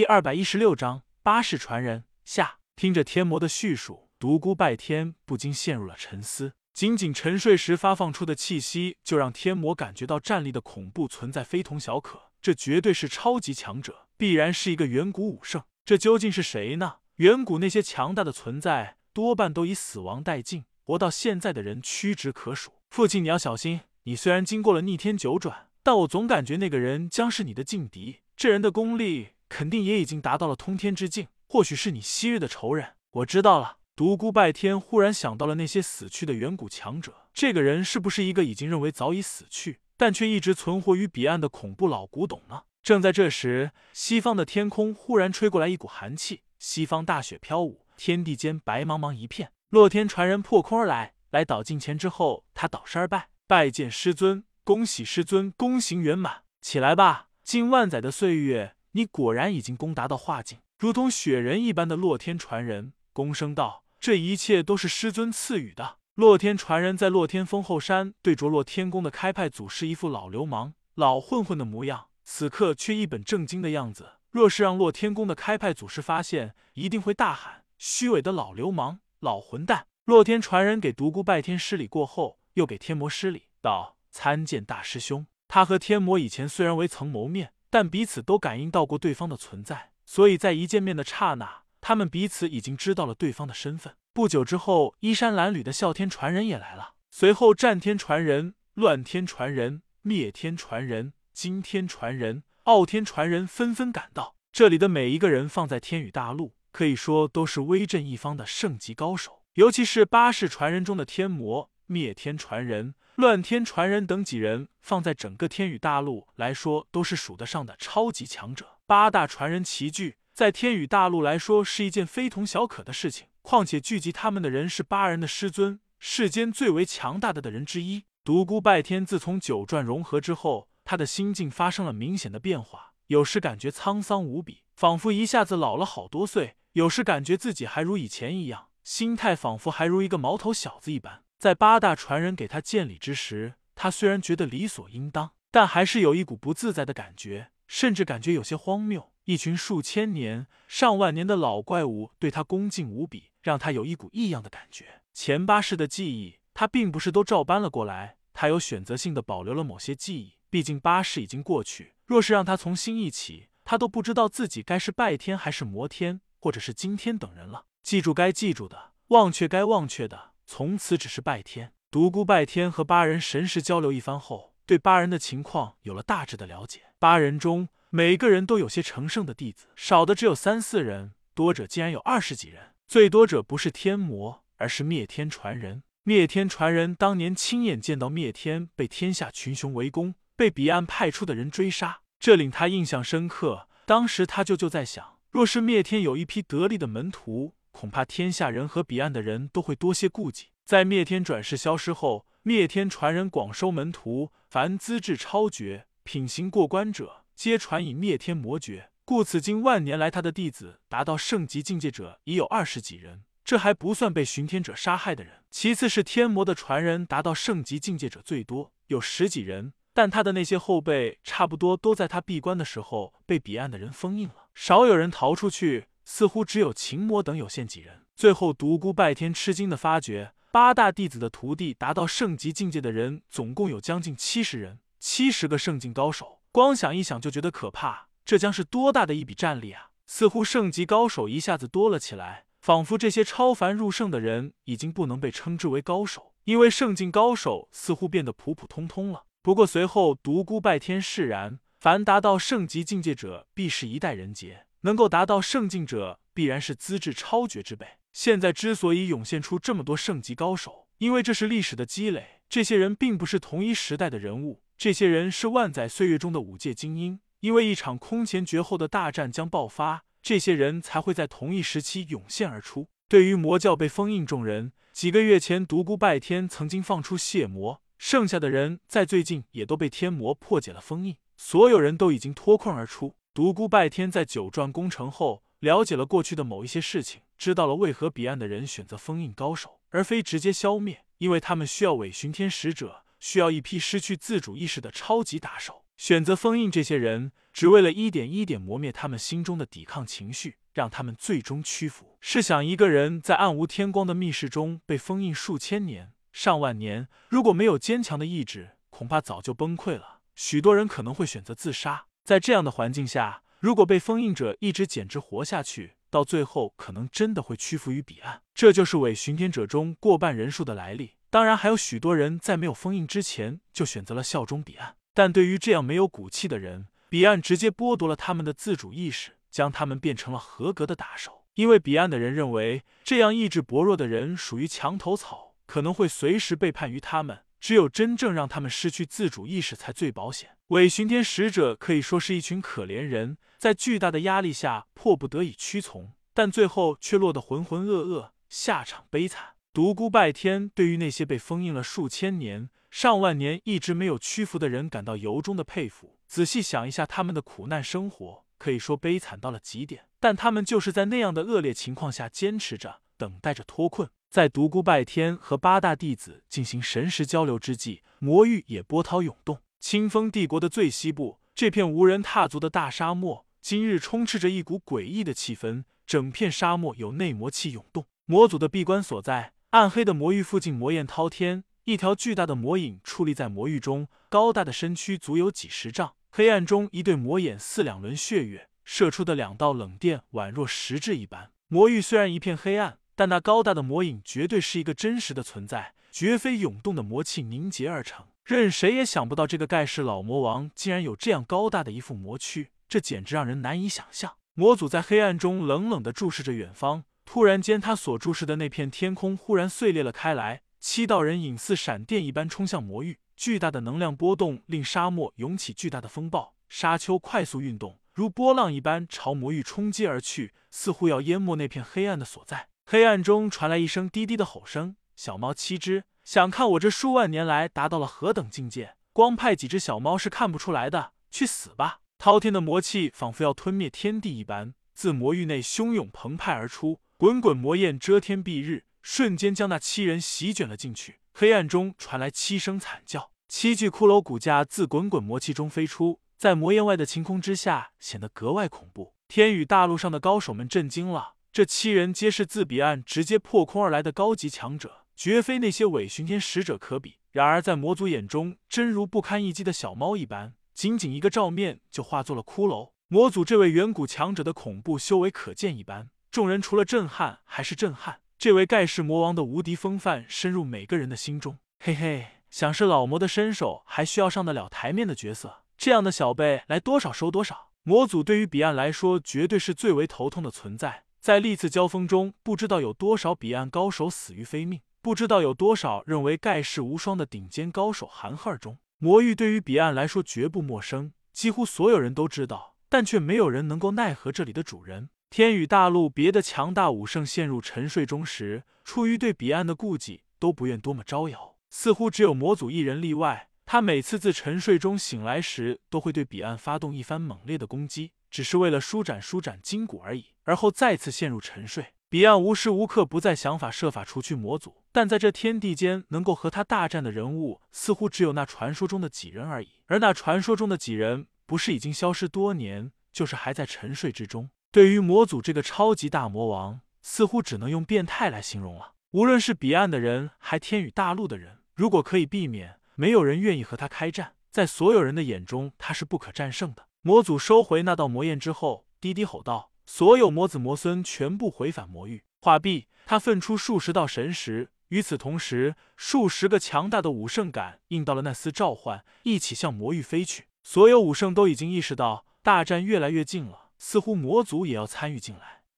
第二百一十六章八世传人下。听着天魔的叙述，独孤拜天不禁陷入了沉思。仅仅沉睡时发放出的气息，就让天魔感觉到战力的恐怖存在非同小可。这绝对是超级强者，必然是一个远古武圣。这究竟是谁呢？远古那些强大的存在，多半都以死亡殆尽，活到现在的人屈指可数。父亲，你要小心。你虽然经过了逆天九转，但我总感觉那个人将是你的劲敌。这人的功力肯定也已经达到了通天之境，或许是你昔日的仇人。我知道了。独孤拜天忽然想到了那些死去的远古强者，这个人是不是一个已经认为早已死去，但却一直存活于彼岸的恐怖老古董呢？正在这时，西方的天空忽然吹过来一股寒气，西方大雪飘舞，天地间白茫茫一片。洛天传人破空而来，来到近前之后，他倒身而拜，拜见师尊，恭喜师尊功行圆满，起来吧。近万载的岁月，你果然已经攻达到化境，如同雪人一般的洛天传人，躬声道。这一切都是师尊赐予的。洛天传人在洛天峰后山对着洛天宫的开派祖师一副老流氓、老混混的模样，此刻却一本正经的样子。若是让洛天宫的开派祖师发现，一定会大喊：“虚伪的老流氓、老混蛋！”洛天传人给独孤拜天施礼过后，又给天魔施礼，道：“参见大师兄。”他和天魔以前虽然未曾谋面，但彼此都感应到过对方的存在，所以在一见面的刹那。他们彼此已经知道了对方的身份。不久之后，衣衫褴褛的啸天传人也来了，随后战天传人、乱天传人、灭天传人、惊天传人、傲天传人纷纷赶到。这里的每一个人放在天宇大陆，可以说都是威震一方的圣级高手。尤其是八世传人中的天魔、灭天传人、乱天传人等几人，放在整个天宇大陆来说，都是数得上的超级强者。八大传人齐聚。在天宇大陆来说是一件非同小可的事情，况且聚集他们的人是八人的师尊，世间最为强大的的人之一。独孤拜天自从九转融合之后，他的心境发生了明显的变化，有时感觉沧桑无比，仿佛一下子老了好多岁；有时感觉自己还如以前一样，心态仿佛还如一个毛头小子一般。在八大传人给他见礼之时，他虽然觉得理所应当，但还是有一股不自在的感觉，甚至感觉有些荒谬。一群数千年、上万年的老怪物对他恭敬无比，让他有一股异样的感觉。前八世的记忆，他并不是都照搬了过来，他有选择性的保留了某些记忆。毕竟八世已经过去，若是让他从新一起，他都不知道自己该是拜天还是魔天，或者是惊天等人了。记住该记住的，忘却该忘却的，从此只是拜天。独孤拜天和八人神识交流一番后，对八人的情况有了大致的了解。八人中。每个人都有些成圣的弟子，少的只有三四人，多者竟然有二十几人。最多者不是天魔，而是灭天传人。灭天传人当年亲眼见到灭天被天下群雄围攻，被彼岸派出的人追杀，这令他印象深刻。当时他就就在想，若是灭天有一批得力的门徒，恐怕天下人和彼岸的人都会多些顾忌。在灭天转世消失后，灭天传人广收门徒，凡资质超绝、品行过关者。皆传以灭天魔诀，故此经万年来，他的弟子达到圣级境界者已有二十几人，这还不算被巡天者杀害的人。其次是天魔的传人达到圣级境界者最多，有十几人，但他的那些后辈差不多都在他闭关的时候被彼岸的人封印了，少有人逃出去，似乎只有秦魔等有限几人。最后独孤拜天吃惊的发觉，八大弟子的徒弟达到圣级境界的人总共有将近七十人，七十个圣境高手。光想一想就觉得可怕，这将是多大的一笔战力啊！似乎圣级高手一下子多了起来，仿佛这些超凡入圣的人已经不能被称之为高手，因为圣境高手似乎变得普普通通了。不过随后独孤拜天释然，凡达到圣级境界者，必是一代人杰；能够达到圣境者，必然是资质超绝之辈。现在之所以涌现出这么多圣级高手，因为这是历史的积累，这些人并不是同一时代的人物。这些人是万载岁月中的五界精英，因为一场空前绝后的大战将爆发，这些人才会在同一时期涌现而出。对于魔教被封印众人，几个月前独孤拜天曾经放出血魔，剩下的人在最近也都被天魔破解了封印，所有人都已经脱困而出。独孤拜天在九转攻城后，了解了过去的某一些事情，知道了为何彼岸的人选择封印高手，而非直接消灭，因为他们需要伪巡天使者。需要一批失去自主意识的超级打手，选择封印这些人，只为了一点一点磨灭他们心中的抵抗情绪，让他们最终屈服。试想，一个人在暗无天光的密室中被封印数千年、上万年，如果没有坚强的意志，恐怕早就崩溃了。许多人可能会选择自杀。在这样的环境下，如果被封印者一直简直活下去，到最后可能真的会屈服于彼岸。这就是伪巡天者中过半人数的来历。当然，还有许多人在没有封印之前就选择了效忠彼岸。但对于这样没有骨气的人，彼岸直接剥夺了他们的自主意识，将他们变成了合格的打手。因为彼岸的人认为，这样意志薄弱的人属于墙头草，可能会随时背叛于他们。只有真正让他们失去自主意识才最保险。伪巡天使者可以说是一群可怜人，在巨大的压力下迫不得已屈从，但最后却落得浑浑噩噩，下场悲惨。独孤拜天对于那些被封印了数千年、上万年一直没有屈服的人感到由衷的佩服。仔细想一下，他们的苦难生活可以说悲惨到了极点，但他们就是在那样的恶劣情况下坚持着，等待着脱困。在独孤拜天和八大弟子进行神识交流之际，魔域也波涛涌动。清风帝国的最西部，这片无人踏足的大沙漠，今日充斥着一股诡异的气氛。整片沙漠有内魔气涌动，魔祖的闭关所在。暗黑的魔域附近，魔焰滔天，一条巨大的魔影矗立在魔域中，高大的身躯足有几十丈。黑暗中，一对魔眼似两轮血月，射出的两道冷电宛若实质一般。魔域虽然一片黑暗。但那高大的魔影绝对是一个真实的存在，绝非涌动的魔气凝结而成。任谁也想不到，这个盖世老魔王竟然有这样高大的一副魔躯，这简直让人难以想象。魔祖在黑暗中冷冷地注视着远方，突然间，他所注视的那片天空忽然碎裂了开来，七道人影似闪电一般冲向魔域。巨大的能量波动令沙漠涌起巨大的风暴，沙丘快速运动，如波浪一般朝魔域冲击而去，似乎要淹没那片黑暗的所在。黑暗中传来一声低低的吼声：“小猫七只，想看我这数万年来达到了何等境界？光派几只小猫是看不出来的，去死吧！”滔天的魔气仿佛要吞灭天地一般，自魔域内汹涌澎湃而出，滚滚魔焰遮天蔽日，瞬间将那七人席卷了进去。黑暗中传来七声惨叫，七具骷髅骨架自滚滚魔气中飞出，在魔焰外的晴空之下显得格外恐怖。天宇大陆上的高手们震惊了。这七人皆是自彼岸直接破空而来的高级强者，绝非那些伪巡天使者可比。然而在魔族眼中，真如不堪一击的小猫一般，仅仅一个照面就化作了骷髅。魔族这位远古强者的恐怖修为可见一斑，众人除了震撼还是震撼。这位盖世魔王的无敌风范深入每个人的心中。嘿嘿，想是老魔的身手还需要上得了台面的角色，这样的小辈来多少收多少。魔族对于彼岸来说，绝对是最为头痛的存在。在历次交锋中，不知道有多少彼岸高手死于非命，不知道有多少认为盖世无双的顶尖高手含恨而终。魔域对于彼岸来说绝不陌生，几乎所有人都知道，但却没有人能够奈何这里的主人。天宇大陆别的强大武圣陷入沉睡中时，出于对彼岸的顾忌，都不愿多么招摇。似乎只有魔祖一人例外，他每次自沉睡中醒来时，都会对彼岸发动一番猛烈的攻击。只是为了舒展舒展筋骨而已，而后再次陷入沉睡。彼岸无时无刻不在想法设法除去魔祖，但在这天地间能够和他大战的人物，似乎只有那传说中的几人而已。而那传说中的几人，不是已经消失多年，就是还在沉睡之中。对于魔祖这个超级大魔王，似乎只能用变态来形容了。无论是彼岸的人，还天宇大陆的人，如果可以避免，没有人愿意和他开战。在所有人的眼中，他是不可战胜的。魔祖收回那道魔焰之后，低低吼道：“所有魔子魔孙全部回返魔域。”话毕，他分出数十道神石，与此同时，数十个强大的武圣感应到了那丝召唤，一起向魔域飞去。所有武圣都已经意识到大战越来越近了，似乎魔族也要参与进来。